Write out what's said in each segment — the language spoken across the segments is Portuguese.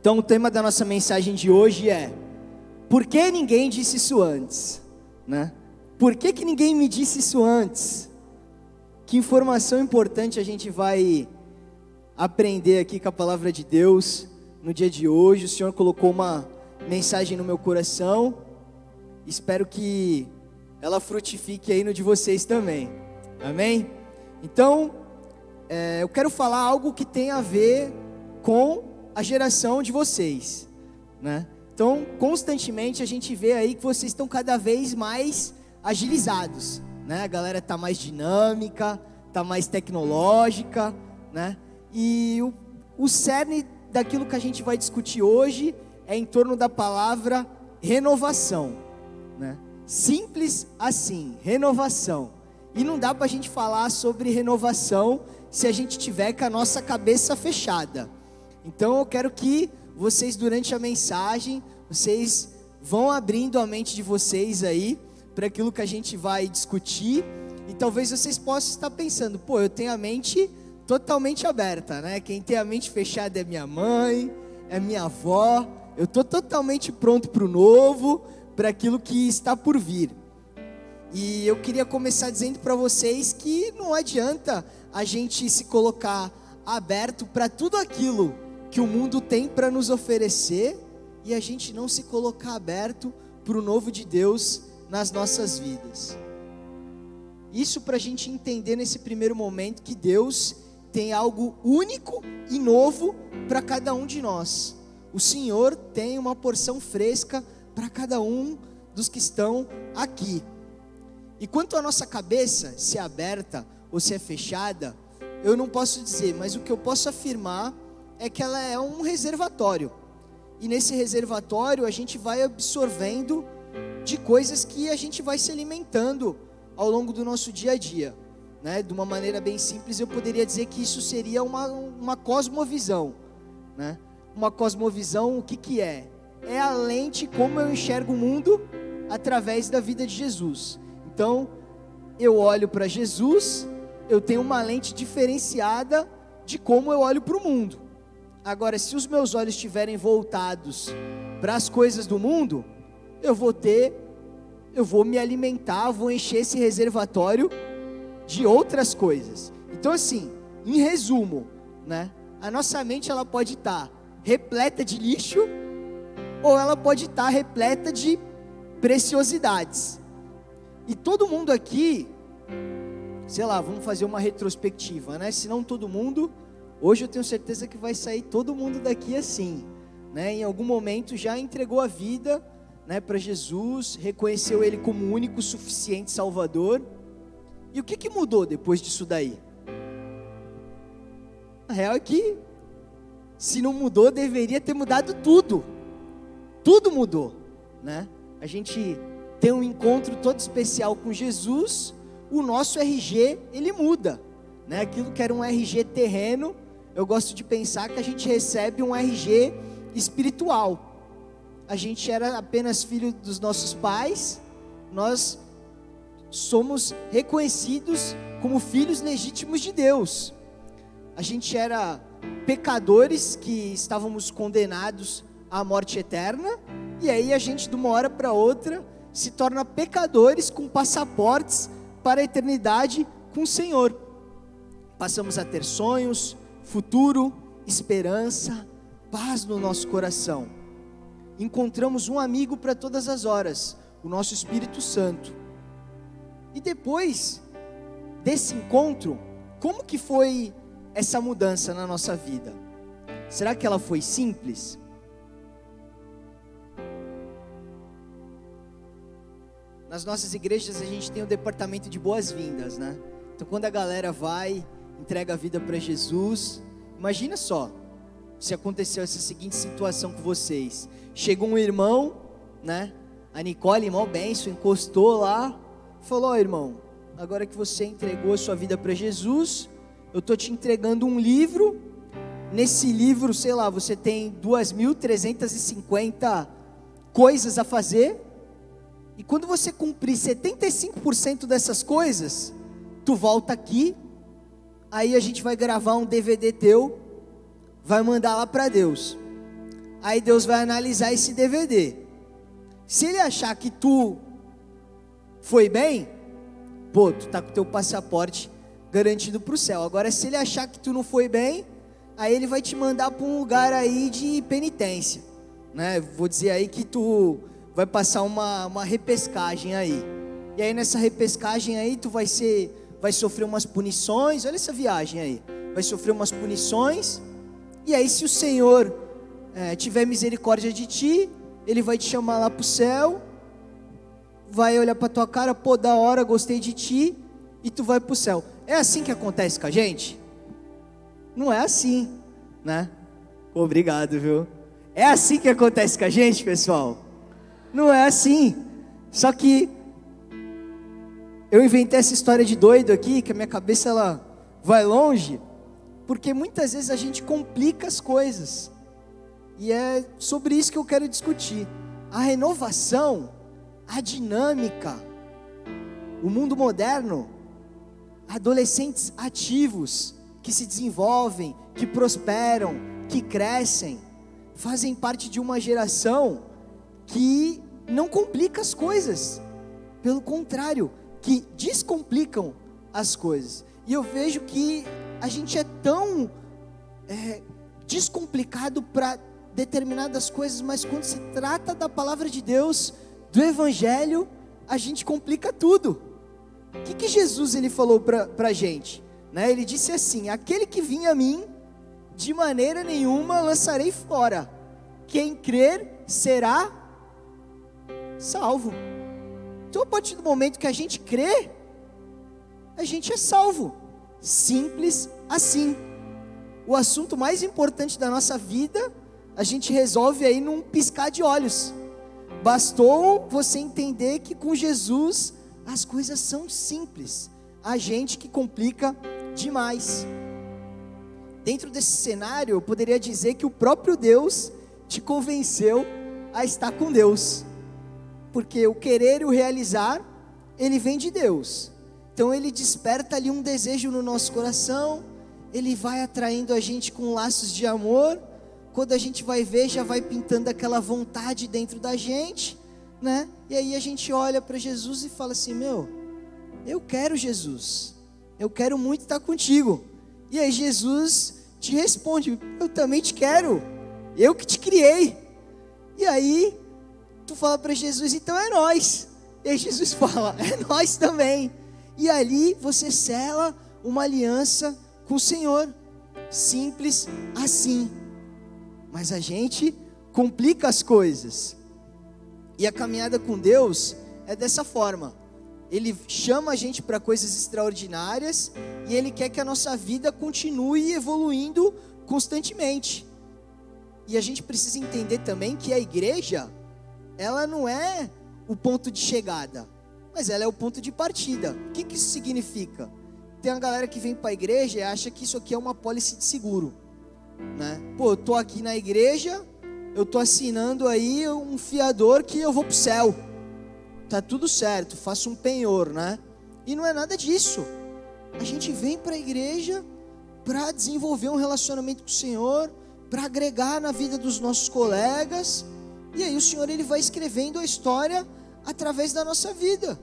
Então, o tema da nossa mensagem de hoje é: Por que ninguém disse isso antes? Né? Por que, que ninguém me disse isso antes? Que informação importante a gente vai aprender aqui com a palavra de Deus no dia de hoje. O Senhor colocou uma mensagem no meu coração. Espero que ela frutifique aí no de vocês também. Amém? Então, é, eu quero falar algo que tem a ver com a geração de vocês, né? Então, constantemente a gente vê aí que vocês estão cada vez mais agilizados, né? A galera está mais dinâmica, está mais tecnológica, né? E o, o cerne daquilo que a gente vai discutir hoje é em torno da palavra renovação, né? Simples assim, renovação. E não dá para a gente falar sobre renovação se a gente tiver com a nossa cabeça fechada. Então eu quero que vocês durante a mensagem, vocês vão abrindo a mente de vocês aí para aquilo que a gente vai discutir e talvez vocês possam estar pensando, pô, eu tenho a mente totalmente aberta, né? Quem tem a mente fechada é minha mãe, é minha avó. Eu tô totalmente pronto para o novo, para aquilo que está por vir. E eu queria começar dizendo para vocês que não adianta a gente se colocar aberto para tudo aquilo que o mundo tem para nos oferecer e a gente não se colocar aberto para o novo de Deus nas nossas vidas. Isso para a gente entender nesse primeiro momento que Deus tem algo único e novo para cada um de nós. O Senhor tem uma porção fresca para cada um dos que estão aqui. E quanto à nossa cabeça, se é aberta ou se é fechada, eu não posso dizer, mas o que eu posso afirmar é que ela é um reservatório. E nesse reservatório a gente vai absorvendo de coisas que a gente vai se alimentando ao longo do nosso dia a dia. Né? De uma maneira bem simples, eu poderia dizer que isso seria uma, uma cosmovisão. Né? Uma cosmovisão, o que, que é? É a lente como eu enxergo o mundo através da vida de Jesus. Então, eu olho para Jesus, eu tenho uma lente diferenciada de como eu olho para o mundo. Agora, se os meus olhos estiverem voltados para as coisas do mundo, eu vou ter, eu vou me alimentar, vou encher esse reservatório de outras coisas. Então, assim, em resumo, né? A nossa mente ela pode estar tá repleta de lixo ou ela pode estar tá repleta de preciosidades. E todo mundo aqui, sei lá, vamos fazer uma retrospectiva, né? Se não todo mundo, Hoje eu tenho certeza que vai sair todo mundo daqui assim, né? Em algum momento já entregou a vida, né, para Jesus, reconheceu Ele como único suficiente Salvador. E o que, que mudou depois disso daí? A real é que, se não mudou, deveria ter mudado tudo. Tudo mudou, né? A gente tem um encontro todo especial com Jesus, o nosso RG ele muda, né? Aquilo que era um RG terreno eu gosto de pensar que a gente recebe um RG espiritual. A gente era apenas filho dos nossos pais, nós somos reconhecidos como filhos legítimos de Deus. A gente era pecadores que estávamos condenados à morte eterna, e aí a gente, de uma hora para outra, se torna pecadores com passaportes para a eternidade com o Senhor. Passamos a ter sonhos, futuro, esperança, paz no nosso coração. Encontramos um amigo para todas as horas, o nosso Espírito Santo. E depois desse encontro, como que foi essa mudança na nossa vida? Será que ela foi simples? Nas nossas igrejas a gente tem o departamento de boas-vindas, né? Então quando a galera vai entrega a vida para Jesus. Imagina só, se aconteceu essa seguinte situação com vocês. Chegou um irmão, né? A Nicole, irmão Benção, encostou lá, falou: oh, irmão, agora que você entregou a sua vida para Jesus, eu tô te entregando um livro. Nesse livro, sei lá, você tem 2.350 coisas a fazer. E quando você cumprir 75% dessas coisas, tu volta aqui Aí a gente vai gravar um DVD teu, vai mandar lá para Deus. Aí Deus vai analisar esse DVD. Se ele achar que tu foi bem, pô, tu tá com teu passaporte garantido para o céu. Agora, se ele achar que tu não foi bem, aí ele vai te mandar para um lugar aí de penitência, né? Vou dizer aí que tu vai passar uma, uma repescagem aí. E aí nessa repescagem aí tu vai ser, vai sofrer umas punições. Olha essa viagem aí, vai sofrer umas punições. E aí se o Senhor é, tiver misericórdia de ti, Ele vai te chamar lá para o céu, vai olhar para tua cara, pô, da hora, gostei de ti, e tu vai para o céu. É assim que acontece com a gente? Não é assim, né? Obrigado, viu? É assim que acontece com a gente, pessoal? Não é assim. Só que eu inventei essa história de doido aqui, que a minha cabeça ela vai longe, porque muitas vezes a gente complica as coisas. E é sobre isso que eu quero discutir. A renovação, a dinâmica, o mundo moderno, adolescentes ativos, que se desenvolvem, que prosperam, que crescem, fazem parte de uma geração que não complica as coisas, pelo contrário, que descomplicam as coisas. E eu vejo que a gente é tão é, descomplicado para determinadas coisas, mas quando se trata da palavra de Deus, do Evangelho, a gente complica tudo. O que, que Jesus ele falou para a gente? Né? Ele disse assim: Aquele que vinha a mim, de maneira nenhuma lançarei fora. Quem crer será salvo. Então, a partir do momento que a gente crê, a gente é salvo. Simples assim. O assunto mais importante da nossa vida, a gente resolve aí num piscar de olhos. Bastou você entender que com Jesus as coisas são simples. A gente que complica demais. Dentro desse cenário, eu poderia dizer que o próprio Deus te convenceu a estar com Deus. Porque o querer e o realizar, ele vem de Deus. Então ele desperta ali um desejo no nosso coração, ele vai atraindo a gente com laços de amor. Quando a gente vai ver, já vai pintando aquela vontade dentro da gente né? E aí a gente olha para Jesus e fala assim: Meu, eu quero Jesus, eu quero muito estar contigo. E aí Jesus te responde: Eu também te quero, eu que te criei. E aí tu fala para Jesus: Então é nós. E aí Jesus fala: É nós também. E ali você sela uma aliança com o Senhor, simples assim. Mas a gente complica as coisas. E a caminhada com Deus é dessa forma. Ele chama a gente para coisas extraordinárias e ele quer que a nossa vida continue evoluindo constantemente. E a gente precisa entender também que a igreja, ela não é o ponto de chegada, mas ela é o ponto de partida. O que, que isso significa? Tem uma galera que vem para a igreja e acha que isso aqui é uma pólice de seguro. Né? Pô, eu tô aqui na igreja, eu estou assinando aí um fiador que eu vou para o céu. Tá tudo certo, faço um penhor, né? E não é nada disso. A gente vem para a igreja para desenvolver um relacionamento com o Senhor, para agregar na vida dos nossos colegas. E aí o Senhor ele vai escrevendo a história através da nossa vida,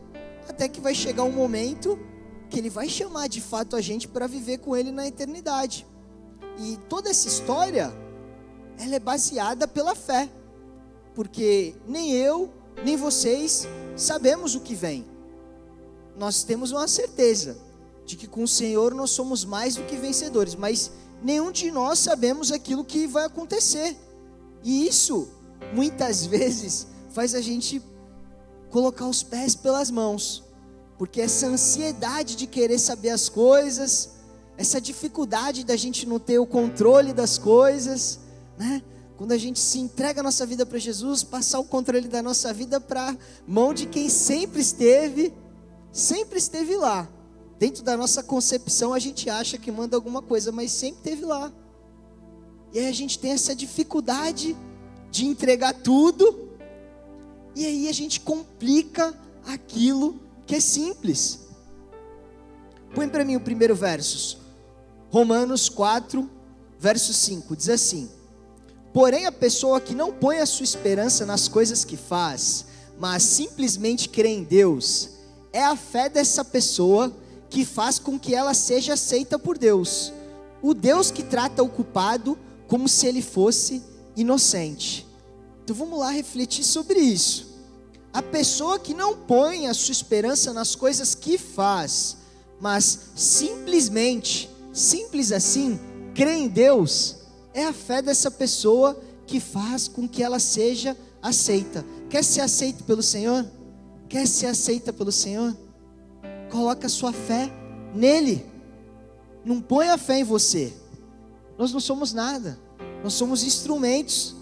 até que vai chegar um momento que ele vai chamar de fato a gente para viver com ele na eternidade. E toda essa história ela é baseada pela fé. Porque nem eu, nem vocês sabemos o que vem. Nós temos uma certeza de que com o Senhor nós somos mais do que vencedores, mas nenhum de nós sabemos aquilo que vai acontecer. E isso, muitas vezes, faz a gente colocar os pés pelas mãos, porque essa ansiedade de querer saber as coisas, essa dificuldade da gente não ter o controle das coisas, né? Quando a gente se entrega a nossa vida para Jesus, passar o controle da nossa vida para mão de quem sempre esteve, sempre esteve lá. Dentro da nossa concepção, a gente acha que manda alguma coisa, mas sempre esteve lá. E aí a gente tem essa dificuldade de entregar tudo, e aí a gente complica aquilo que é simples. Põe para mim o primeiro verso. Romanos 4, verso 5, diz assim: Porém, a pessoa que não põe a sua esperança nas coisas que faz, mas simplesmente crê em Deus, é a fé dessa pessoa que faz com que ela seja aceita por Deus. O Deus que trata o culpado como se ele fosse inocente. Então vamos lá refletir sobre isso. A pessoa que não põe a sua esperança nas coisas que faz, mas simplesmente, simples assim, crê em Deus, é a fé dessa pessoa que faz com que ela seja aceita. Quer ser aceito pelo Senhor? Quer ser aceita pelo Senhor? Coloca a sua fé nele. Não põe a fé em você. Nós não somos nada. Nós somos instrumentos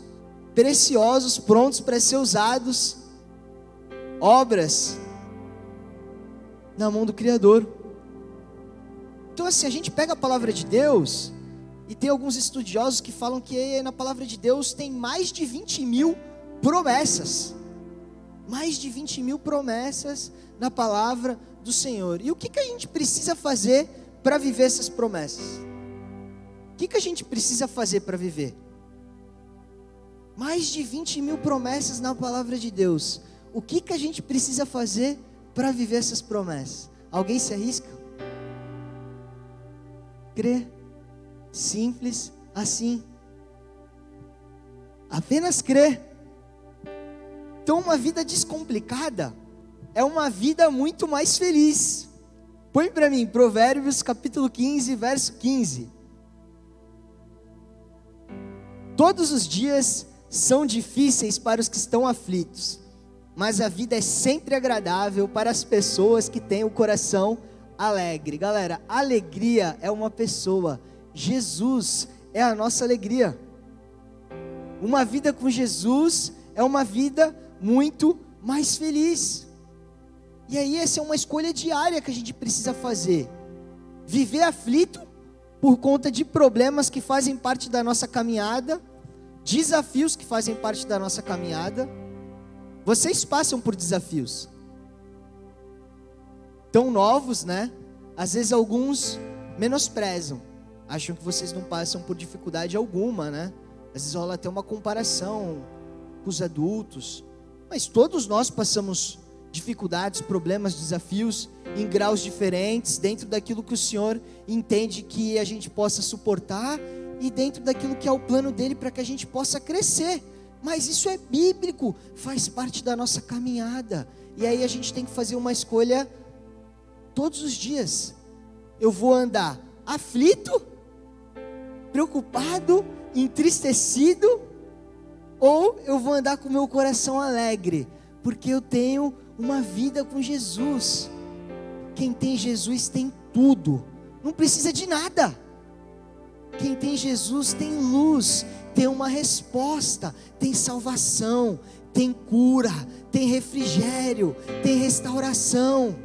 preciosos, prontos para ser usados, obras na mão do Criador. Então, assim, a gente pega a palavra de Deus, e tem alguns estudiosos que falam que na palavra de Deus tem mais de 20 mil promessas. Mais de 20 mil promessas na palavra do Senhor. E o que, que a gente precisa fazer para viver essas promessas? O que, que a gente precisa fazer para viver? Mais de 20 mil promessas na palavra de Deus. O que, que a gente precisa fazer para viver essas promessas? Alguém se arrisca? Crer. Simples assim. Apenas crer. Então, uma vida descomplicada é uma vida muito mais feliz. Põe para mim, Provérbios capítulo 15, verso 15. Todos os dias são difíceis para os que estão aflitos, mas a vida é sempre agradável para as pessoas que têm o coração alegre. Galera, alegria é uma pessoa, Jesus é a nossa alegria. Uma vida com Jesus é uma vida muito mais feliz. E aí, essa é uma escolha diária que a gente precisa fazer. Viver aflito por conta de problemas que fazem parte da nossa caminhada desafios que fazem parte da nossa caminhada. Vocês passam por desafios tão novos, né? Às vezes alguns menosprezam, acham que vocês não passam por dificuldade alguma, né? Às vezes rola até uma comparação com os adultos, mas todos nós passamos dificuldades, problemas, desafios em graus diferentes, dentro daquilo que o Senhor entende que a gente possa suportar e dentro daquilo que é o plano dele para que a gente possa crescer. Mas isso é bíblico, faz parte da nossa caminhada. E aí a gente tem que fazer uma escolha todos os dias. Eu vou andar aflito, preocupado, entristecido, ou eu vou andar com meu coração alegre, porque eu tenho uma vida com Jesus. Quem tem Jesus tem tudo, não precisa de nada. Quem tem Jesus tem luz, tem uma resposta, tem salvação, tem cura, tem refrigério, tem restauração.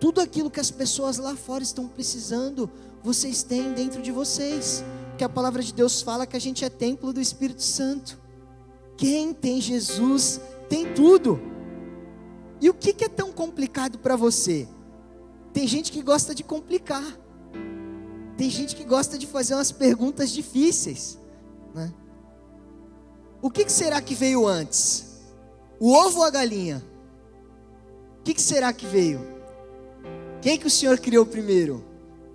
Tudo aquilo que as pessoas lá fora estão precisando, vocês têm dentro de vocês. Que a palavra de Deus fala que a gente é templo do Espírito Santo. Quem tem Jesus tem tudo. E o que, é tão complicado para você? Tem gente que gosta de complicar. Tem gente que gosta de fazer umas perguntas difíceis. Né? O que, será que veio antes? O ovo ou a galinha? O que, que será que veio? Quem que o Senhor criou primeiro?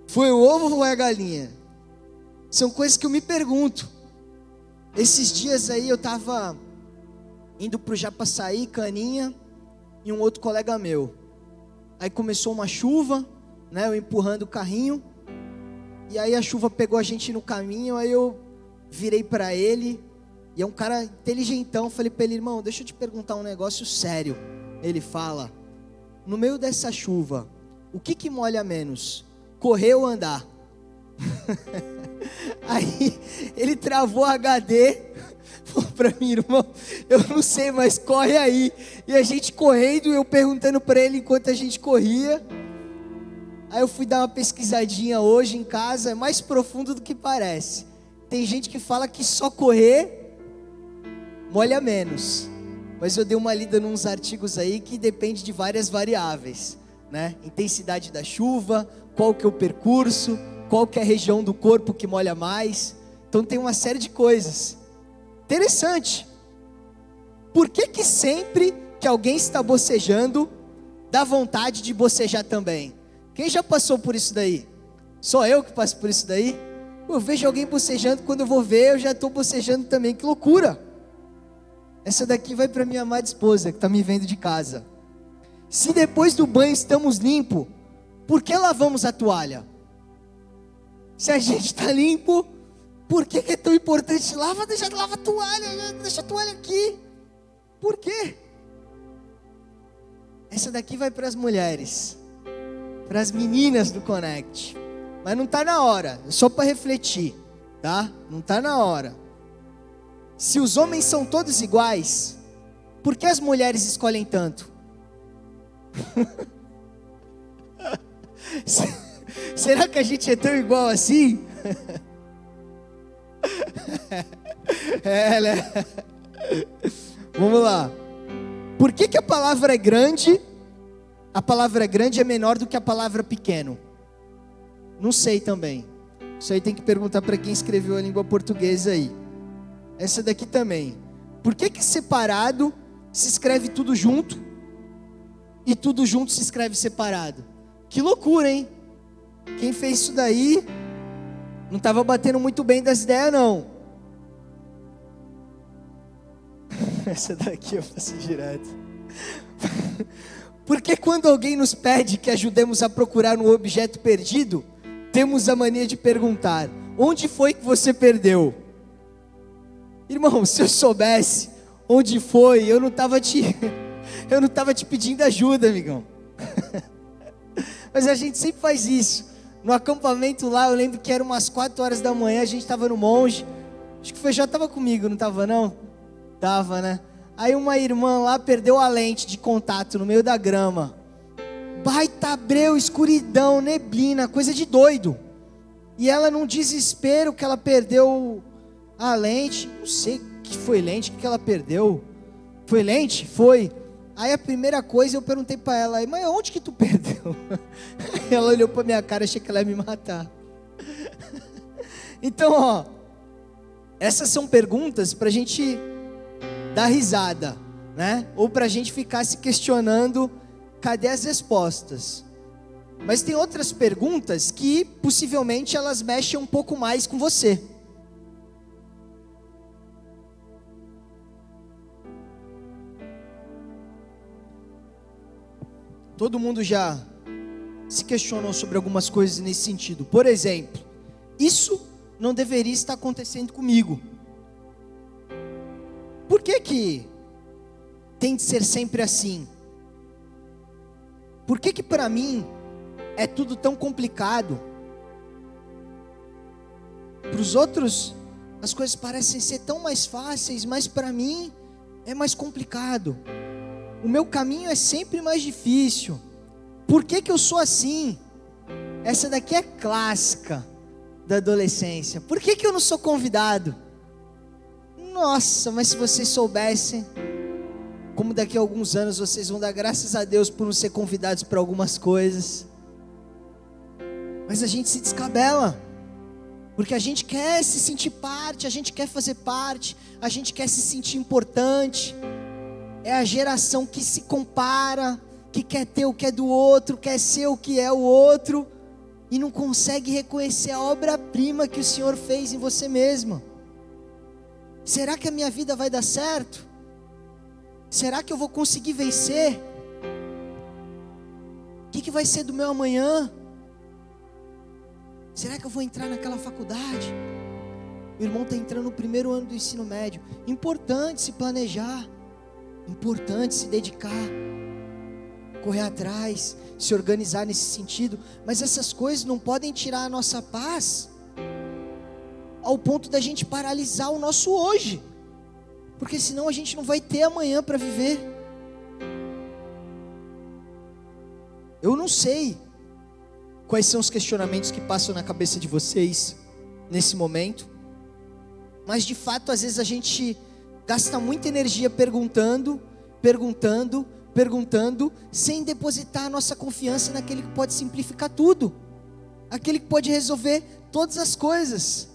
Foi o ovo ou a galinha? São coisas que eu me pergunto. Esses dias aí eu estava indo para o Japaçaí, Caninha, e um outro colega meu. Aí começou uma chuva, né, eu empurrando o carrinho. E aí a chuva pegou a gente no caminho, aí eu virei para ele, e é um cara inteligentão, falei para ele, irmão, deixa eu te perguntar um negócio sério. Ele fala: "No meio dessa chuva, o que que molha menos? Correr ou andar?" aí ele travou HD, falou para mim, irmão, eu não sei, mas corre aí. E a gente correndo, eu perguntando para ele enquanto a gente corria. Aí eu fui dar uma pesquisadinha hoje em casa, é mais profundo do que parece. Tem gente que fala que só correr molha menos. Mas eu dei uma lida nos artigos aí que depende de várias variáveis, né? Intensidade da chuva, qual que é o percurso, qual que é a região do corpo que molha mais. Então tem uma série de coisas. Interessante. Por que que sempre que alguém está bocejando, dá vontade de bocejar também? Quem já passou por isso daí? Só eu que passo por isso daí? Eu vejo alguém bocejando, quando eu vou ver, eu já estou bocejando também. Que loucura! Essa daqui vai para minha amada esposa, que está me vendo de casa. Se depois do banho estamos limpos, por que lavamos a toalha? Se a gente está limpo, por que, que, é tão importante? Lava, deixa, lava a toalha, deixa a toalha aqui. Por quê? Essa daqui vai para as mulheres, para as meninas do Connect. Mas não está na hora, é só para refletir, tá? Não está na hora. Se os homens são todos iguais, por que as mulheres escolhem tanto? Será que a gente é tão igual assim? é, né? Vamos lá. Por que, que a palavra é grande? A palavra grande é menor do que a palavra pequeno. Não sei também. Isso aí tem que perguntar para quem escreveu a língua portuguesa aí. Essa daqui também. Por que que separado se escreve tudo junto e tudo junto se escreve separado? Que loucura, hein? Quem fez isso daí não estava batendo muito bem das ideias, não. Essa daqui eu faço direto. Porque quando alguém nos pede que ajudemos a procurar um objeto perdido, temos a mania de perguntar: onde foi que você perdeu? Irmão, se eu soubesse onde foi, eu não estava te, eu não estava te pedindo ajuda, amigão. Mas a gente sempre faz isso. No acampamento lá, eu lembro que era umas 4 horas da manhã, a gente estava no monge. Acho que o Feijó estava comigo, não estava não? Tava, né? Aí uma irmã lá perdeu a lente de contato no meio da grama. Baita breu, escuridão, neblina, coisa de doido. E ela num desespero que ela perdeu a lente, não sei que foi lente, que ela perdeu. Foi lente? Foi. Aí a primeira coisa eu perguntei para ela, mas onde que tu perdeu? ela olhou para minha cara, achei que ela ia me matar. então, ó, essas são perguntas para a gente dar risada, né? Ou para a gente ficar se questionando, cadê as respostas? Mas tem outras perguntas que possivelmente elas mexem um pouco mais com você. Todo mundo já se questionou sobre algumas coisas nesse sentido. Por exemplo, isso não deveria estar acontecendo comigo. Por que que tem de ser sempre assim? Por que que para mim é tudo tão complicado? Para os outros as coisas parecem ser tão mais fáceis, mas para mim é mais complicado. O meu caminho é sempre mais difícil. Por que, que eu sou assim? Essa daqui é clássica da adolescência. Por que, que eu não sou convidado? Nossa, mas se vocês soubessem, como daqui a alguns anos vocês vão dar graças a Deus por não ser convidados para algumas coisas. Mas a gente se descabela, porque a gente quer se sentir parte, a gente quer fazer parte, a gente quer se sentir importante é a geração que se compara, que quer ter o que é do outro, quer ser o que é o outro, e não consegue reconhecer a obra-prima que o Senhor fez em você mesmo. Será que a minha vida vai dar certo? Será que eu vou conseguir vencer? O que, que vai ser do meu amanhã? Será que eu vou entrar naquela faculdade? O irmão está entrando no primeiro ano do ensino médio. Importante se planejar. Importante se dedicar, correr atrás, se organizar nesse sentido, mas essas coisas não podem tirar a nossa paz ao ponto da gente paralisar o nosso hoje, porque senão a gente não vai ter amanhã para viver. Eu não sei quais são os questionamentos que passam na cabeça de vocês nesse momento, mas de fato, às vezes a gente gasta muita energia perguntando, perguntando, perguntando, sem depositar a nossa confiança naquele que pode simplificar tudo, aquele que pode resolver todas as coisas.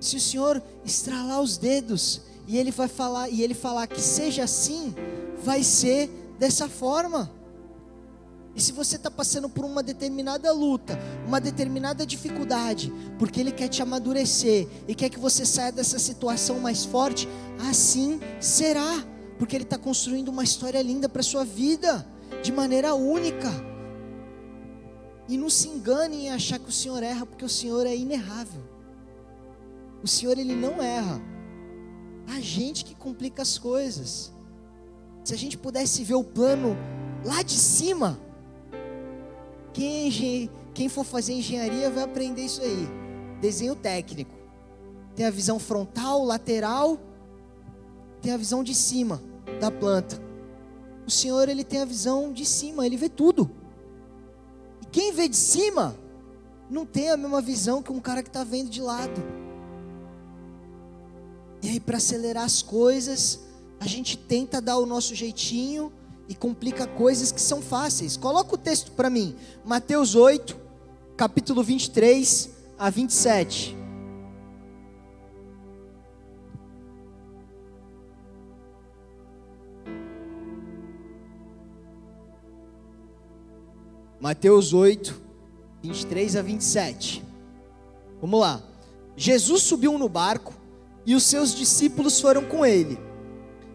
se o Senhor estralar os dedos e ele vai falar e ele falar que seja assim, vai ser dessa forma. E se você está passando por uma determinada luta, uma determinada dificuldade, porque Ele quer te amadurecer e quer que você saia dessa situação mais forte, assim será, porque Ele está construindo uma história linda para a sua vida, de maneira única. E não se engane em achar que o Senhor erra, porque o Senhor é inerrável. O Senhor, Ele não erra. A gente que complica as coisas. Se a gente pudesse ver o plano lá de cima, quem, quem for fazer engenharia vai aprender isso aí. Desenho técnico. Tem a visão frontal, lateral, tem a visão de cima da planta. O Senhor, ele tem a visão de cima, ele vê tudo. E quem vê de cima, não tem a mesma visão que um cara que está vendo de lado. E aí, para acelerar as coisas, a gente tenta dar o nosso jeitinho e complica coisas que são fáceis. Coloca o texto para mim, Mateus 8, capítulo 23 a 27. Mateus 8, 23 a 27. Vamos lá. Jesus subiu no barco e os seus discípulos foram com ele.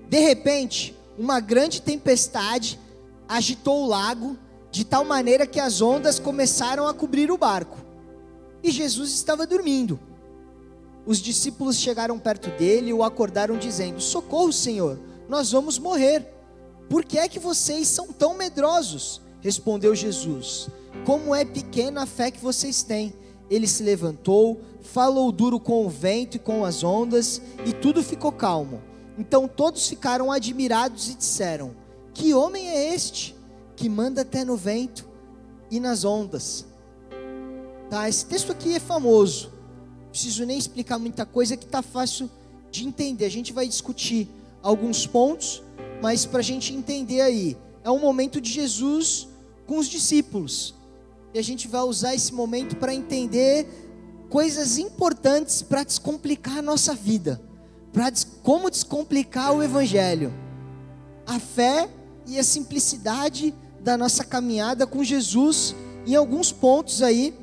De repente, uma grande tempestade agitou o lago, de tal maneira que as ondas começaram a cobrir o barco. E Jesus estava dormindo. Os discípulos chegaram perto dele e o acordaram, dizendo: Socorro, Senhor, nós vamos morrer. Por que é que vocês são tão medrosos? Respondeu Jesus: Como é pequena a fé que vocês têm. Ele se levantou, falou duro com o vento e com as ondas, e tudo ficou calmo. Então todos ficaram admirados e disseram: Que homem é este que manda até no vento e nas ondas? Tá, esse texto aqui é famoso. Preciso nem explicar muita coisa que está fácil de entender. A gente vai discutir alguns pontos, mas para a gente entender aí, é um momento de Jesus com os discípulos. E a gente vai usar esse momento para entender coisas importantes para descomplicar a nossa vida para como descomplicar o Evangelho. A fé e a simplicidade da nossa caminhada com Jesus em alguns pontos aí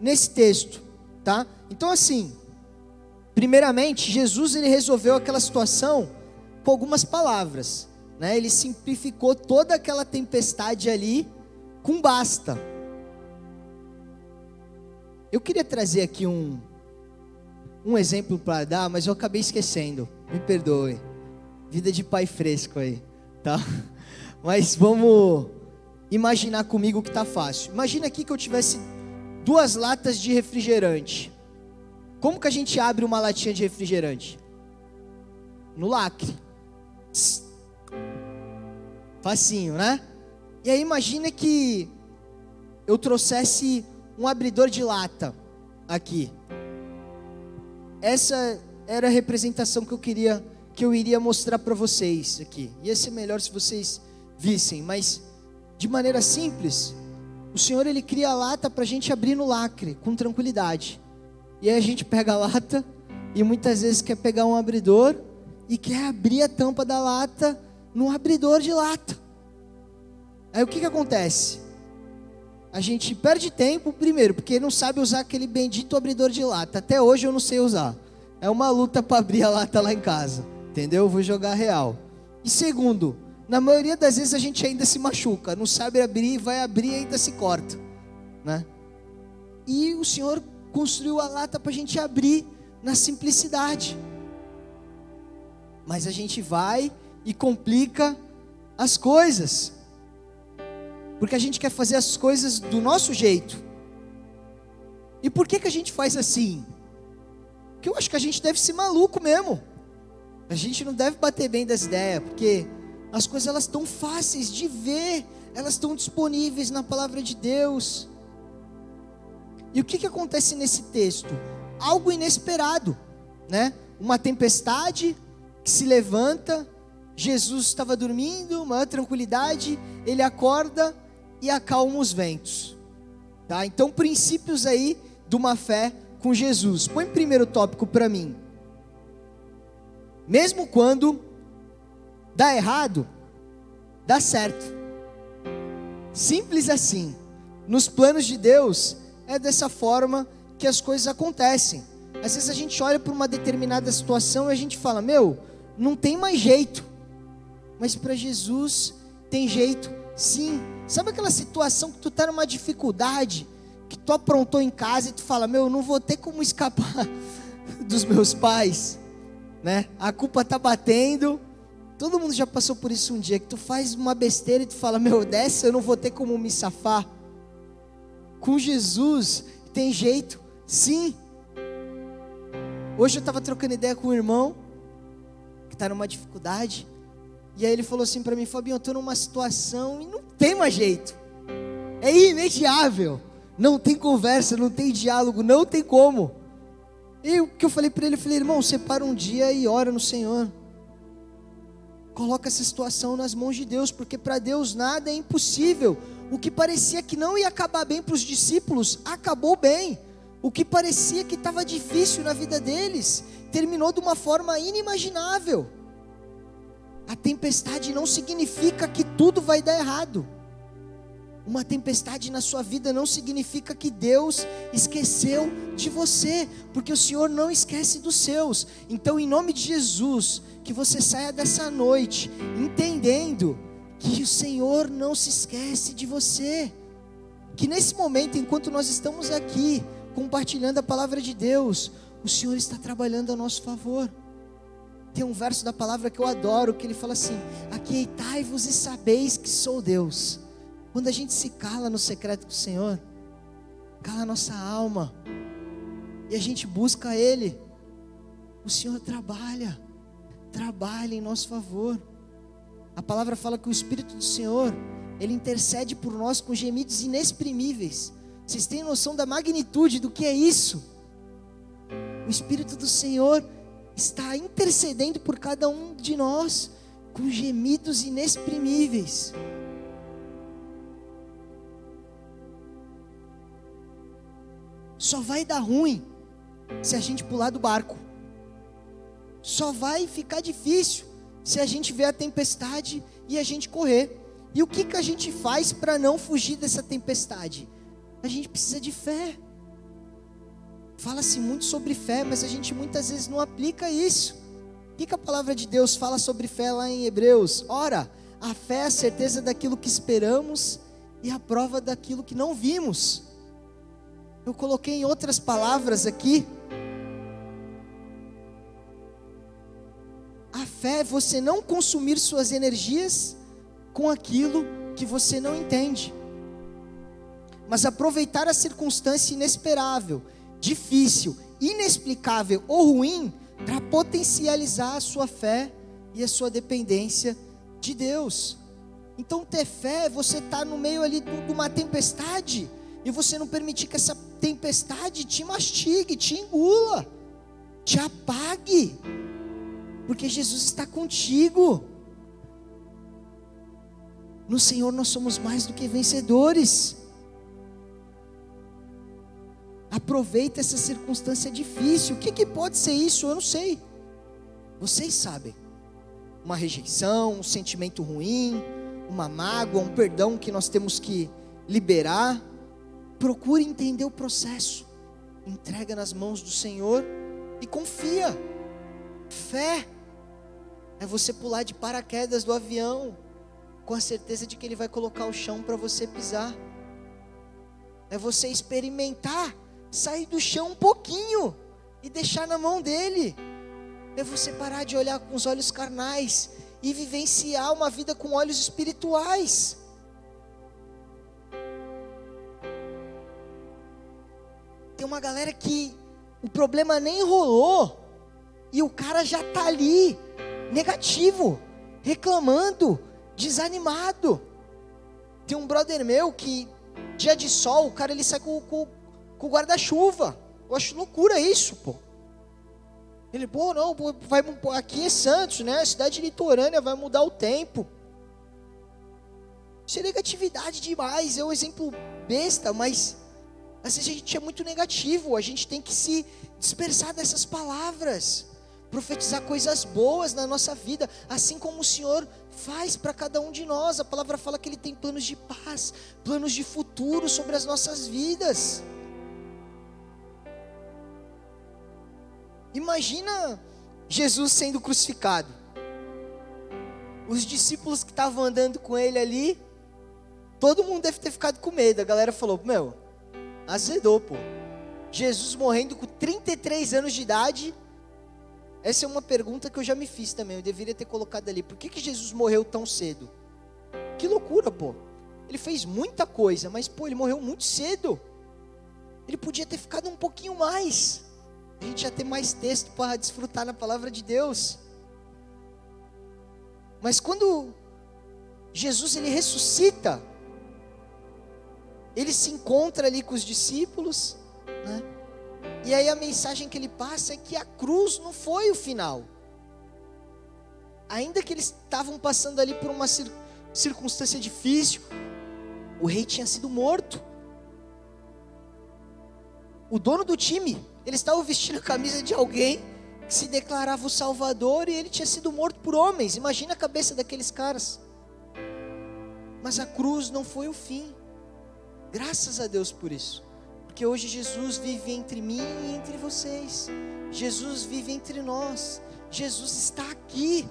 nesse texto, tá? Então assim, primeiramente, Jesus ele resolveu aquela situação com algumas palavras, né? Ele simplificou toda aquela tempestade ali com basta. Eu queria trazer aqui um um exemplo para dar, mas eu acabei esquecendo. Me perdoe. Vida de pai fresco aí, tá? Mas vamos imaginar comigo que tá fácil. Imagina aqui que eu tivesse duas latas de refrigerante. Como que a gente abre uma latinha de refrigerante? No lacre. Facinho, né? E aí imagina que eu trouxesse um abridor de lata aqui. Essa era a representação que eu queria, que eu iria mostrar para vocês aqui. Ia ser melhor se vocês vissem, mas de maneira simples, o Senhor ele cria a lata para a gente abrir no lacre com tranquilidade. E aí a gente pega a lata e muitas vezes quer pegar um abridor e quer abrir a tampa da lata no abridor de lata. Aí o que, que acontece? A gente perde tempo, primeiro, porque não sabe usar aquele bendito abridor de lata. Até hoje eu não sei usar. É uma luta para abrir a lata lá em casa. Entendeu? Eu vou jogar real. E segundo, na maioria das vezes a gente ainda se machuca, não sabe abrir, vai abrir e ainda se corta, né? E o Senhor construiu a lata para a gente abrir na simplicidade. Mas a gente vai e complica as coisas porque a gente quer fazer as coisas do nosso jeito. E por que, que a gente faz assim? Porque eu acho que a gente deve ser maluco mesmo. A gente não deve bater bem das ideias, porque as coisas elas estão fáceis de ver, elas estão disponíveis na palavra de Deus. E o que, que acontece nesse texto? Algo inesperado, né? Uma tempestade que se levanta, Jesus estava dormindo, maior tranquilidade, ele acorda e acalma os ventos. Tá? Então, princípios aí de uma fé com Jesus. Põe primeiro tópico para mim. Mesmo quando dá errado, dá certo. Simples assim. Nos planos de Deus, é dessa forma que as coisas acontecem. Às vezes a gente olha para uma determinada situação e a gente fala: Meu, não tem mais jeito. Mas para Jesus tem jeito, sim. Sabe aquela situação que tu está numa dificuldade, que tu aprontou em casa e tu fala: Meu, não vou ter como escapar dos meus pais, né? A culpa tá batendo. Todo mundo já passou por isso um dia, que tu faz uma besteira e tu fala: Meu, dessa eu não vou ter como me safar. Com Jesus tem jeito, sim. Hoje eu estava trocando ideia com um irmão que está numa dificuldade. E aí ele falou assim para mim, Fabinho, eu estou numa situação e não tem mais jeito. É imediável. Não tem conversa, não tem diálogo, não tem como. E o que eu falei para ele, eu falei, irmão, separa um dia e ora no Senhor. Coloca essa situação nas mãos de Deus, porque para Deus nada é impossível. O que parecia que não ia acabar bem para os discípulos, acabou bem. O que parecia que estava difícil na vida deles, terminou de uma forma inimaginável. A tempestade não significa que tudo vai dar errado. Uma tempestade na sua vida não significa que Deus esqueceu de você, porque o Senhor não esquece dos seus. Então, em nome de Jesus, que você saia dessa noite entendendo que o Senhor não se esquece de você. Que nesse momento, enquanto nós estamos aqui, compartilhando a palavra de Deus, o Senhor está trabalhando a nosso favor. Tem um verso da palavra que eu adoro, que ele fala assim: Aquietai-vos e sabeis que sou Deus. Quando a gente se cala no secreto do Senhor, cala a nossa alma, e a gente busca Ele, o Senhor trabalha, trabalha em nosso favor. A palavra fala que o Espírito do Senhor, Ele intercede por nós com gemidos inexprimíveis. Vocês têm noção da magnitude do que é isso? O Espírito do Senhor está intercedendo por cada um de nós com gemidos inexprimíveis. Só vai dar ruim se a gente pular do barco. Só vai ficar difícil se a gente ver a tempestade e a gente correr. E o que, que a gente faz para não fugir dessa tempestade? A gente precisa de fé. Fala-se muito sobre fé, mas a gente muitas vezes não aplica isso. O que, que a palavra de Deus fala sobre fé lá em Hebreus? Ora, a fé é a certeza daquilo que esperamos e a prova daquilo que não vimos. Eu coloquei em outras palavras aqui. A fé é você não consumir suas energias com aquilo que você não entende mas aproveitar a circunstância inesperável, difícil, inexplicável ou ruim para potencializar a sua fé e a sua dependência de Deus. Então, ter fé é você estar tá no meio ali de uma tempestade e você não permitir que essa tempestade te mastigue, te engula, te apague, porque Jesus está contigo. No Senhor nós somos mais do que vencedores. Aproveita essa circunstância difícil. O que, que pode ser isso? Eu não sei. Vocês sabem. Uma rejeição, um sentimento ruim, uma mágoa, um perdão que nós temos que liberar. Procure entender o processo. Entrega nas mãos do Senhor e confia. Fé é você pular de paraquedas do avião com a certeza de que ele vai colocar o chão para você pisar. É você experimentar sair do chão um pouquinho e deixar na mão dele. É você parar de olhar com os olhos carnais e vivenciar uma vida com olhos espirituais. Tem uma galera que o problema nem rolou e o cara já tá ali negativo, reclamando, desanimado. Tem um brother meu que dia de sol, o cara ele sai com, com, com guarda-chuva. Eu acho loucura isso, pô. Ele, pô, não, vai, aqui é Santos, né? Cidade litorânea, vai mudar o tempo. Isso é negatividade demais, é um exemplo besta, mas Às vezes a gente é muito negativo, a gente tem que se dispersar dessas palavras, profetizar coisas boas na nossa vida, assim como o Senhor faz para cada um de nós. A palavra fala que Ele tem planos de paz, planos de futuro sobre as nossas vidas. Imagina Jesus sendo crucificado. Os discípulos que estavam andando com ele ali, todo mundo deve ter ficado com medo. A galera falou: Meu, azedou, pô. Jesus morrendo com 33 anos de idade. Essa é uma pergunta que eu já me fiz também. Eu deveria ter colocado ali. Por que, que Jesus morreu tão cedo? Que loucura, pô. Ele fez muita coisa, mas, pô, ele morreu muito cedo. Ele podia ter ficado um pouquinho mais a gente ia ter mais texto para desfrutar na palavra de Deus. Mas quando Jesus ele ressuscita, ele se encontra ali com os discípulos, né? E aí a mensagem que ele passa é que a cruz não foi o final. Ainda que eles estavam passando ali por uma circunstância difícil, o rei tinha sido morto. O dono do time ele estava vestindo a camisa de alguém que se declarava o Salvador e ele tinha sido morto por homens. Imagina a cabeça daqueles caras. Mas a cruz não foi o fim. Graças a Deus por isso. Porque hoje Jesus vive entre mim e entre vocês. Jesus vive entre nós. Jesus está aqui.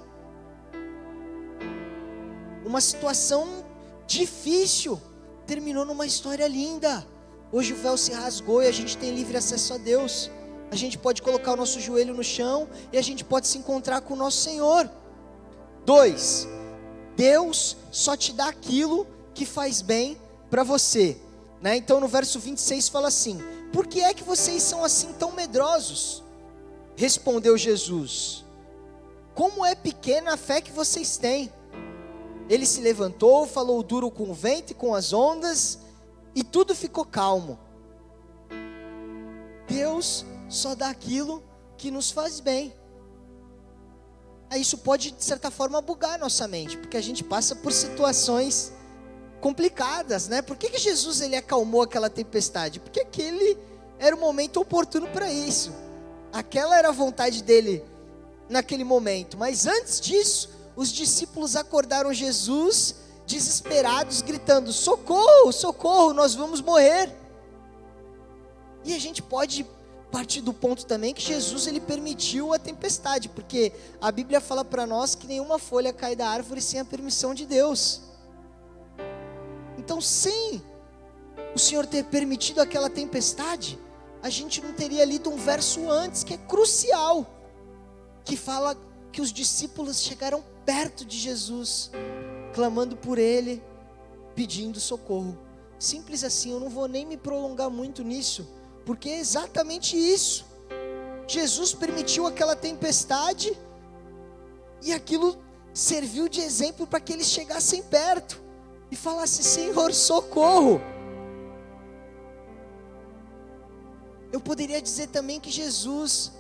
Uma situação difícil terminou numa história linda. Hoje o véu se rasgou e a gente tem livre acesso a Deus. A gente pode colocar o nosso joelho no chão e a gente pode se encontrar com o nosso Senhor. Dois, Deus só te dá aquilo que faz bem para você. Né? Então no verso 26 fala assim: Por que é que vocês são assim tão medrosos? Respondeu Jesus: Como é pequena a fé que vocês têm. Ele se levantou, falou duro com o vento e com as ondas, e tudo ficou calmo. Deus só dá aquilo que nos faz bem. Aí isso pode, de certa forma, bugar nossa mente, porque a gente passa por situações complicadas, né? Por que, que Jesus ele acalmou aquela tempestade? Porque aquele era o momento oportuno para isso. Aquela era a vontade dele naquele momento. Mas antes disso, os discípulos acordaram Jesus desesperados, gritando: socorro, socorro, nós vamos morrer. E a gente pode partir do ponto também que Jesus ele permitiu a tempestade, porque a Bíblia fala para nós que nenhuma folha cai da árvore sem a permissão de Deus. Então, sem o Senhor ter permitido aquela tempestade, a gente não teria lido um verso antes que é crucial, que fala que os discípulos chegaram perto de Jesus clamando por Ele, pedindo socorro. Simples assim, eu não vou nem me prolongar muito nisso, porque é exatamente isso. Jesus permitiu aquela tempestade e aquilo serviu de exemplo para que eles chegassem perto e falassem: Senhor, socorro. Eu poderia dizer também que Jesus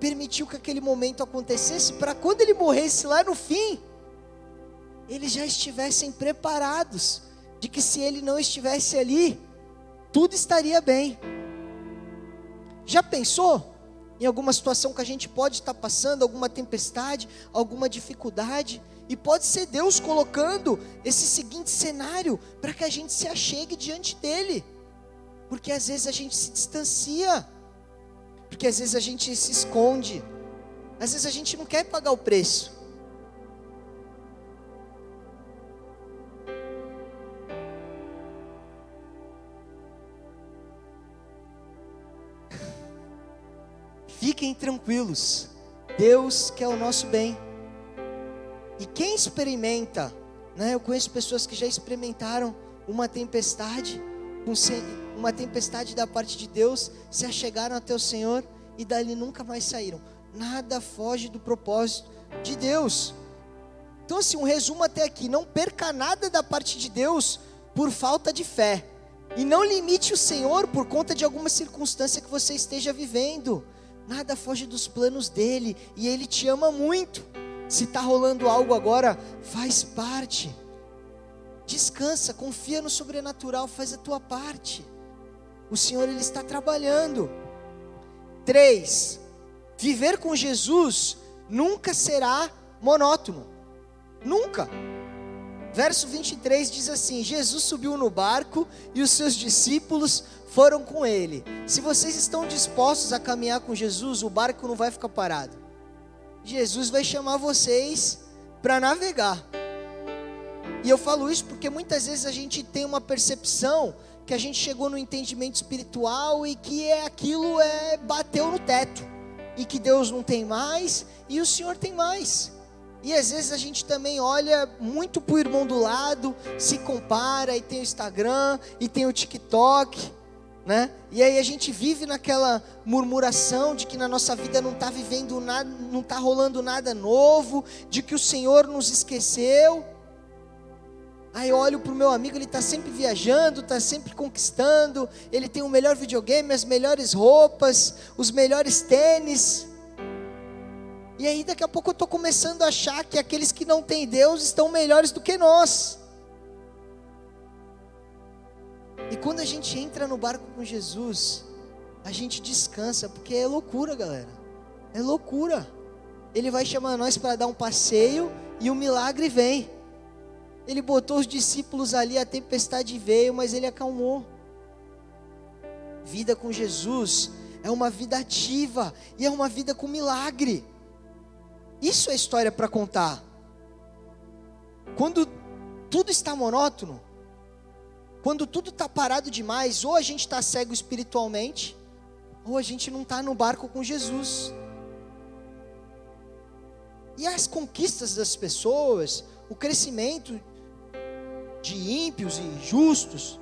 permitiu que aquele momento acontecesse para quando ele morresse lá no fim, eles já estivessem preparados de que se ele não estivesse ali, tudo estaria bem. Já pensou em alguma situação que a gente pode estar passando, alguma tempestade, alguma dificuldade, e pode ser Deus colocando esse seguinte cenário para que a gente se achegue diante dele, porque às vezes a gente se distancia, porque às vezes a gente se esconde, às vezes a gente não quer pagar o preço. Fiquem tranquilos, Deus quer o nosso bem. E quem experimenta, né? Eu conheço pessoas que já experimentaram uma tempestade, uma tempestade da parte de Deus, se achegaram até o Senhor e dali nunca mais saíram. Nada foge do propósito de Deus. Então, assim, um resumo até aqui: não perca nada da parte de Deus por falta de fé. E não limite o Senhor por conta de alguma circunstância que você esteja vivendo. Nada foge dos planos dele e ele te ama muito. Se está rolando algo agora, faz parte. Descansa, confia no sobrenatural, faz a tua parte. O Senhor ele está trabalhando. Três, viver com Jesus nunca será monótono. Nunca. Verso 23 diz assim: Jesus subiu no barco e os seus discípulos foram com ele. Se vocês estão dispostos a caminhar com Jesus, o barco não vai ficar parado. Jesus vai chamar vocês para navegar. E eu falo isso porque muitas vezes a gente tem uma percepção que a gente chegou no entendimento espiritual e que é aquilo é bateu no teto e que Deus não tem mais e o Senhor tem mais. E às vezes a gente também olha muito para o irmão do lado, se compara e tem o Instagram e tem o TikTok, né? E aí a gente vive naquela murmuração de que na nossa vida não está vivendo nada, não está rolando nada novo, de que o Senhor nos esqueceu. Aí eu olho para o meu amigo, ele está sempre viajando, está sempre conquistando, ele tem o melhor videogame, as melhores roupas, os melhores tênis. E aí daqui a pouco eu estou começando a achar que aqueles que não têm Deus estão melhores do que nós. E quando a gente entra no barco com Jesus, a gente descansa, porque é loucura, galera. É loucura. Ele vai chamar nós para dar um passeio e o milagre vem. Ele botou os discípulos ali, a tempestade veio, mas ele acalmou. Vida com Jesus é uma vida ativa e é uma vida com milagre. Isso é história para contar. Quando tudo está monótono, quando tudo está parado demais, ou a gente está cego espiritualmente, ou a gente não está no barco com Jesus. E as conquistas das pessoas, o crescimento de ímpios e justos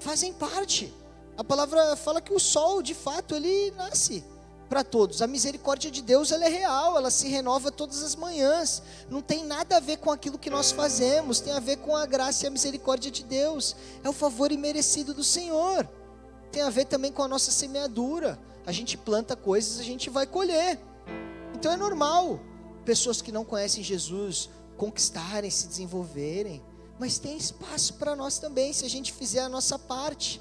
fazem parte. A palavra fala que o sol, de fato, ele nasce para todos. A misericórdia de Deus ela é real, ela se renova todas as manhãs. Não tem nada a ver com aquilo que nós fazemos, tem a ver com a graça e a misericórdia de Deus. É o favor imerecido do Senhor. Tem a ver também com a nossa semeadura. A gente planta coisas, a gente vai colher. Então é normal pessoas que não conhecem Jesus conquistarem, se desenvolverem mas tem espaço para nós também, se a gente fizer a nossa parte.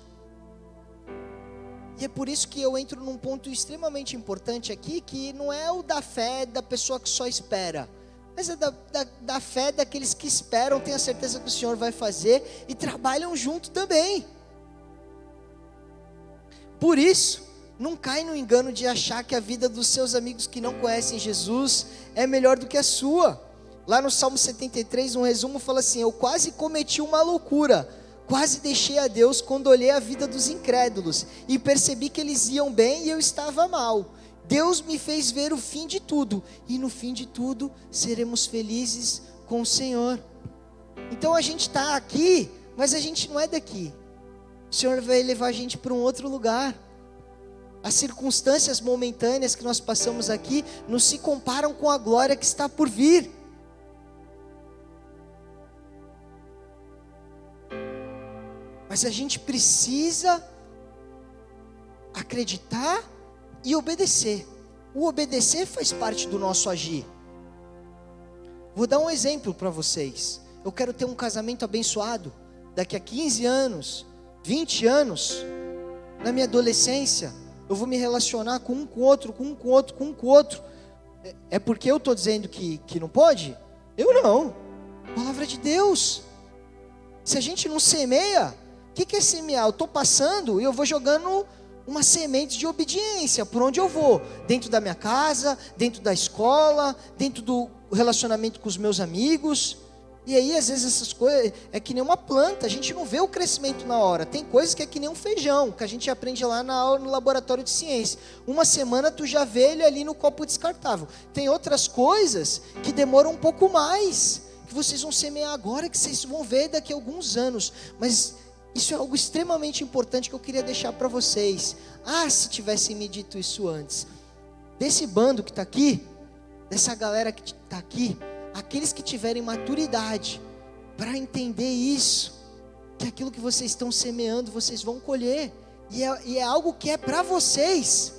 E é por isso que eu entro num ponto extremamente importante aqui, que não é o da fé da pessoa que só espera, mas é da, da, da fé daqueles que esperam, têm a certeza que o Senhor vai fazer e trabalham junto também. Por isso, não cai no engano de achar que a vida dos seus amigos que não conhecem Jesus é melhor do que a sua. Lá no Salmo 73, um resumo fala assim: Eu quase cometi uma loucura, quase deixei a Deus quando olhei a vida dos incrédulos e percebi que eles iam bem e eu estava mal. Deus me fez ver o fim de tudo, e no fim de tudo seremos felizes com o Senhor. Então a gente está aqui, mas a gente não é daqui. O Senhor vai levar a gente para um outro lugar. As circunstâncias momentâneas que nós passamos aqui não se comparam com a glória que está por vir. Mas a gente precisa acreditar e obedecer. O obedecer faz parte do nosso agir. Vou dar um exemplo para vocês. Eu quero ter um casamento abençoado daqui a 15 anos, 20 anos. Na minha adolescência, eu vou me relacionar com um com outro, com um com outro, com um com outro. É, é porque eu estou dizendo que, que não pode? Eu não. Palavra de Deus. Se a gente não semeia, que, que é semear? Eu estou passando e eu vou jogando uma semente de obediência por onde eu vou, dentro da minha casa, dentro da escola, dentro do relacionamento com os meus amigos. E aí, às vezes, essas coisas é que nem uma planta, a gente não vê o crescimento na hora. Tem coisas que é que nem um feijão, que a gente aprende lá na aula no laboratório de ciência. Uma semana tu já vê ele ali no copo descartável. Tem outras coisas que demoram um pouco mais, que vocês vão semear agora, que vocês vão ver daqui a alguns anos. Mas isso é algo extremamente importante que eu queria deixar para vocês. Ah, se tivessem me dito isso antes. Desse bando que está aqui, dessa galera que está aqui, aqueles que tiverem maturidade para entender isso, que aquilo que vocês estão semeando, vocês vão colher, e é, e é algo que é para vocês.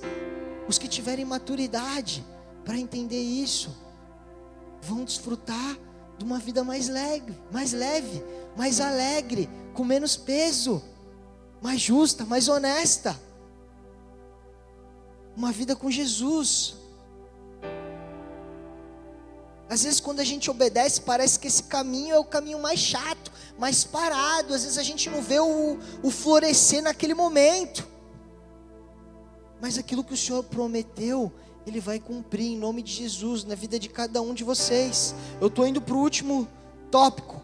Os que tiverem maturidade para entender isso, vão desfrutar de uma vida mais leve, mais leve, mais alegre, com menos peso. mais justa, mais honesta. Uma vida com Jesus. Às vezes, quando a gente obedece, parece que esse caminho é o caminho mais chato, mais parado. Às vezes, a gente não vê o, o florescer naquele momento. Mas aquilo que o Senhor prometeu, Ele vai cumprir em nome de Jesus, na vida de cada um de vocês. Eu estou indo para o último tópico.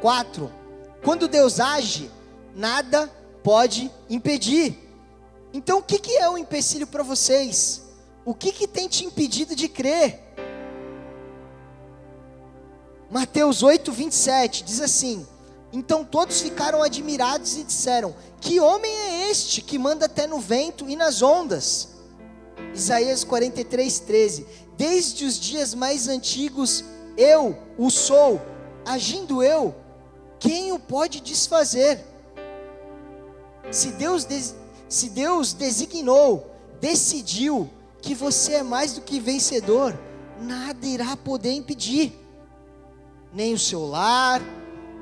Quatro. Quando Deus age, nada pode impedir. Então, o que, que é o um empecilho para vocês? O que, que tem te impedido de crer? Mateus 8, 27 diz assim: Então todos ficaram admirados e disseram: Que homem é este que manda até no vento e nas ondas? Isaías 43, 13: Desde os dias mais antigos, eu o sou, agindo eu, quem o pode desfazer? Se Deus, se Deus designou, decidiu que você é mais do que vencedor, nada irá poder impedir. Nem o seu lar,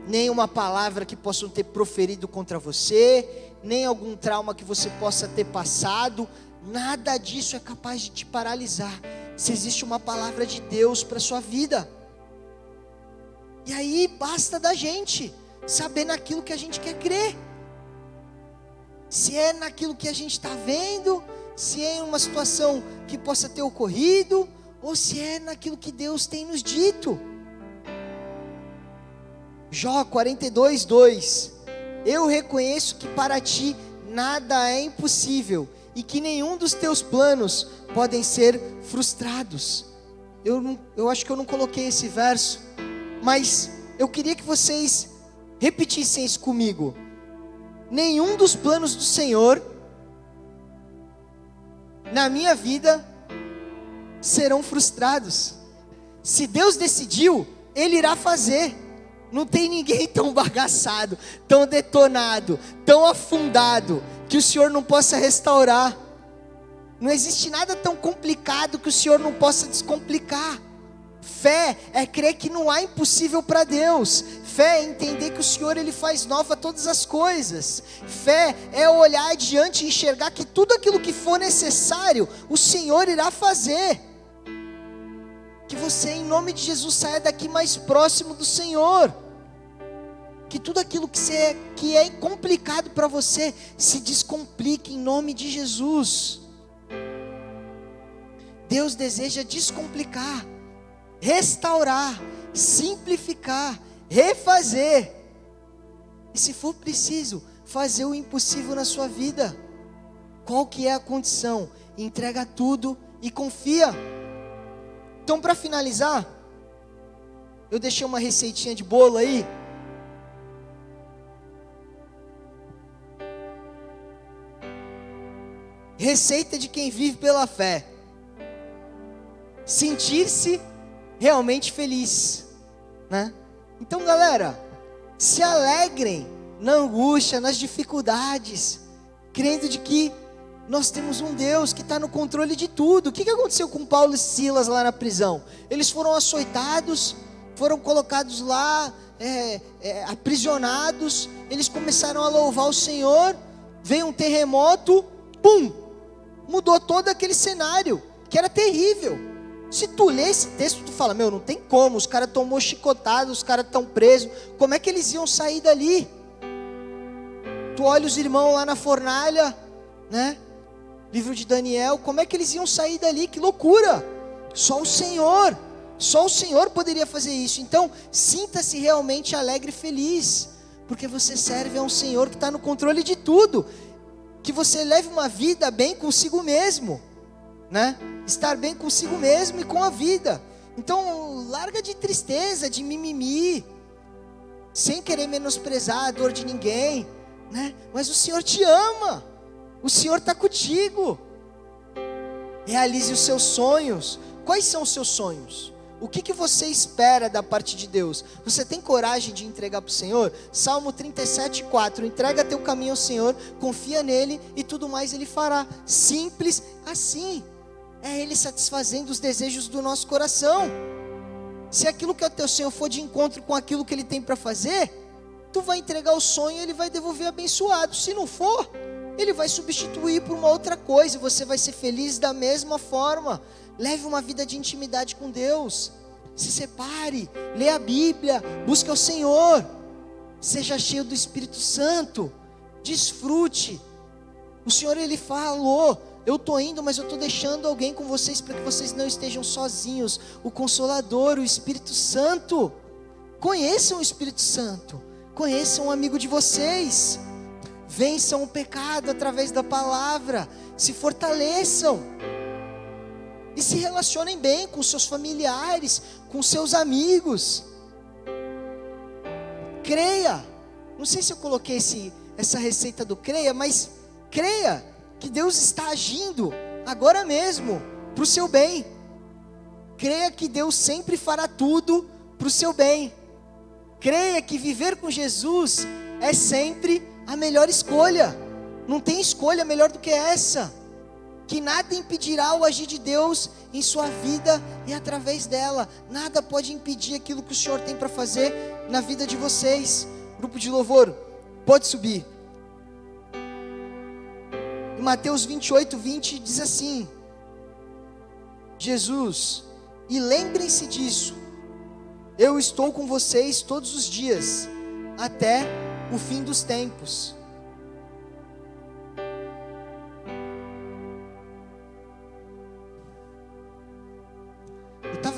nem uma palavra que possam ter proferido contra você, nem algum trauma que você possa ter passado, nada disso é capaz de te paralisar. Se existe uma palavra de Deus para sua vida. E aí basta da gente saber naquilo que a gente quer crer. Se é naquilo que a gente está vendo, se é em uma situação que possa ter ocorrido, ou se é naquilo que Deus tem nos dito. Jó 42, 2: Eu reconheço que para ti nada é impossível e que nenhum dos teus planos podem ser frustrados. Eu, não, eu acho que eu não coloquei esse verso, mas eu queria que vocês repetissem isso comigo. Nenhum dos planos do Senhor na minha vida serão frustrados. Se Deus decidiu, Ele irá fazer. Não tem ninguém tão bagaçado, tão detonado, tão afundado, que o Senhor não possa restaurar. Não existe nada tão complicado que o Senhor não possa descomplicar. Fé é crer que não há impossível para Deus. Fé é entender que o Senhor ele faz nova todas as coisas. Fé é olhar adiante e enxergar que tudo aquilo que for necessário, o Senhor irá fazer. Que você, em nome de Jesus, saia daqui mais próximo do Senhor. Que tudo aquilo que, você, que é complicado para você se descomplique em nome de Jesus. Deus deseja descomplicar, restaurar, simplificar, refazer. E se for preciso, fazer o impossível na sua vida. Qual que é a condição? Entrega tudo e confia. Então, para finalizar, eu deixei uma receitinha de bolo aí. Receita de quem vive pela fé. Sentir-se realmente feliz, né? Então, galera, se alegrem na angústia, nas dificuldades, crendo de que nós temos um Deus que está no controle de tudo. O que, que aconteceu com Paulo e Silas lá na prisão? Eles foram açoitados, foram colocados lá, é, é, aprisionados. Eles começaram a louvar o Senhor. Veio um terremoto, pum! Mudou todo aquele cenário, que era terrível. Se tu lê esse texto, tu fala: Meu, não tem como, os caras tomou chicotados, os caras estão presos, como é que eles iam sair dali? Tu olha os irmãos lá na fornalha, né? livro de Daniel, como é que eles iam sair dali? Que loucura! Só o Senhor, só o Senhor poderia fazer isso. Então, sinta-se realmente alegre e feliz, porque você serve a um Senhor que está no controle de tudo. Que você leve uma vida bem consigo mesmo, né? Estar bem consigo mesmo e com a vida. Então, larga de tristeza, de mimimi, sem querer menosprezar a dor de ninguém, né? Mas o Senhor te ama. O Senhor está contigo. Realize os seus sonhos. Quais são os seus sonhos? O que, que você espera da parte de Deus? Você tem coragem de entregar para o Senhor? Salmo 37, 4. Entrega teu caminho ao Senhor, confia nele e tudo mais ele fará. Simples assim. É Ele satisfazendo os desejos do nosso coração. Se aquilo que é o teu Senhor for de encontro com aquilo que Ele tem para fazer, tu vai entregar o sonho e ele vai devolver abençoado. Se não for, ele vai substituir por uma outra coisa e você vai ser feliz da mesma forma. Leve uma vida de intimidade com Deus. Se separe, lê a Bíblia, busque o Senhor. Seja cheio do Espírito Santo. Desfrute. O Senhor ele falou: "Eu tô indo, mas eu tô deixando alguém com vocês para que vocês não estejam sozinhos. O Consolador, o Espírito Santo. Conheçam o Espírito Santo. Conheçam um amigo de vocês. Vençam o pecado através da palavra. Se fortaleçam. E se relacionem bem com seus familiares, com seus amigos. Creia. Não sei se eu coloquei esse, essa receita do creia, mas creia que Deus está agindo agora mesmo para o seu bem. Creia que Deus sempre fará tudo para o seu bem. Creia que viver com Jesus é sempre a melhor escolha. Não tem escolha melhor do que essa. Que nada impedirá o agir de Deus em sua vida e através dela. Nada pode impedir aquilo que o Senhor tem para fazer na vida de vocês. Grupo de louvor, pode subir. Em Mateus 28, 20 diz assim: Jesus, e lembrem-se disso, eu estou com vocês todos os dias, até o fim dos tempos.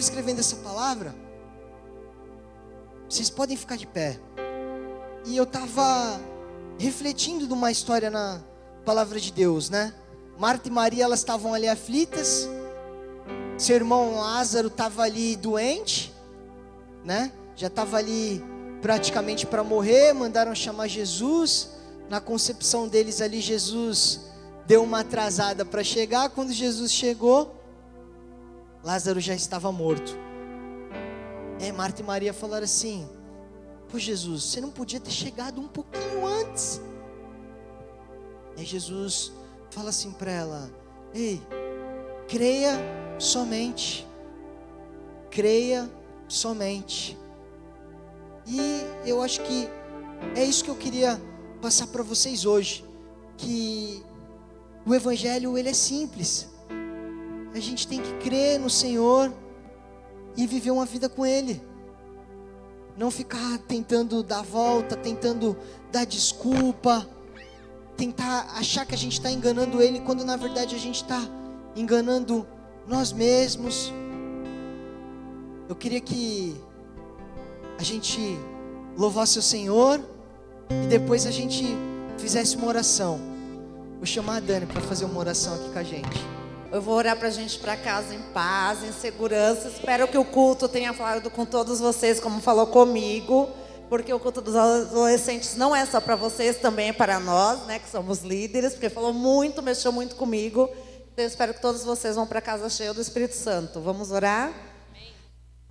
Escrevendo essa palavra, vocês podem ficar de pé, e eu estava refletindo de uma história na palavra de Deus, né? Marta e Maria, elas estavam ali aflitas, seu irmão Lázaro estava ali doente, né? Já estava ali praticamente para morrer, mandaram chamar Jesus. Na concepção deles ali, Jesus deu uma atrasada para chegar. Quando Jesus chegou, Lázaro já estava morto. É, Marta e Maria falaram assim: Pô, Jesus, você não podia ter chegado um pouquinho antes. E Jesus fala assim para ela: Ei, creia somente. Creia somente. E eu acho que é isso que eu queria passar para vocês hoje, que o evangelho ele é simples. A gente tem que crer no Senhor e viver uma vida com ele. Não ficar tentando dar volta, tentando dar desculpa, tentar achar que a gente está enganando ele, quando na verdade a gente está enganando nós mesmos. Eu queria que a gente louvasse o Senhor e depois a gente fizesse uma oração. Vou chamar a Dani para fazer uma oração aqui com a gente. Eu vou orar para a gente para casa em paz, em segurança. Espero que o culto tenha falado com todos vocês, como falou comigo, porque o culto dos adolescentes não é só para vocês, também é para nós, né, que somos líderes, porque falou muito, mexeu muito comigo. Então, eu espero que todos vocês vão para casa cheia do Espírito Santo. Vamos orar?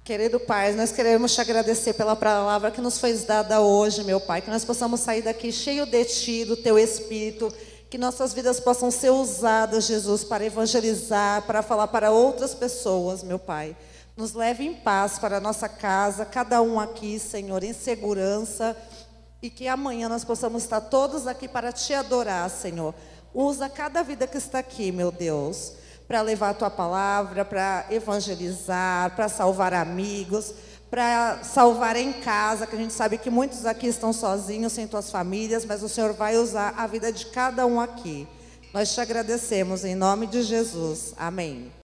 Querido Pai, nós queremos te agradecer pela palavra que nos foi dada hoje, meu Pai, que nós possamos sair daqui cheio de Ti, do Teu Espírito, que nossas vidas possam ser usadas, Jesus, para evangelizar, para falar para outras pessoas, meu Pai. Nos leve em paz para a nossa casa, cada um aqui, Senhor, em segurança, e que amanhã nós possamos estar todos aqui para te adorar, Senhor. Usa cada vida que está aqui, meu Deus, para levar a tua palavra, para evangelizar, para salvar amigos para salvar em casa, que a gente sabe que muitos aqui estão sozinhos, sem suas famílias, mas o Senhor vai usar a vida de cada um aqui. Nós te agradecemos em nome de Jesus. Amém.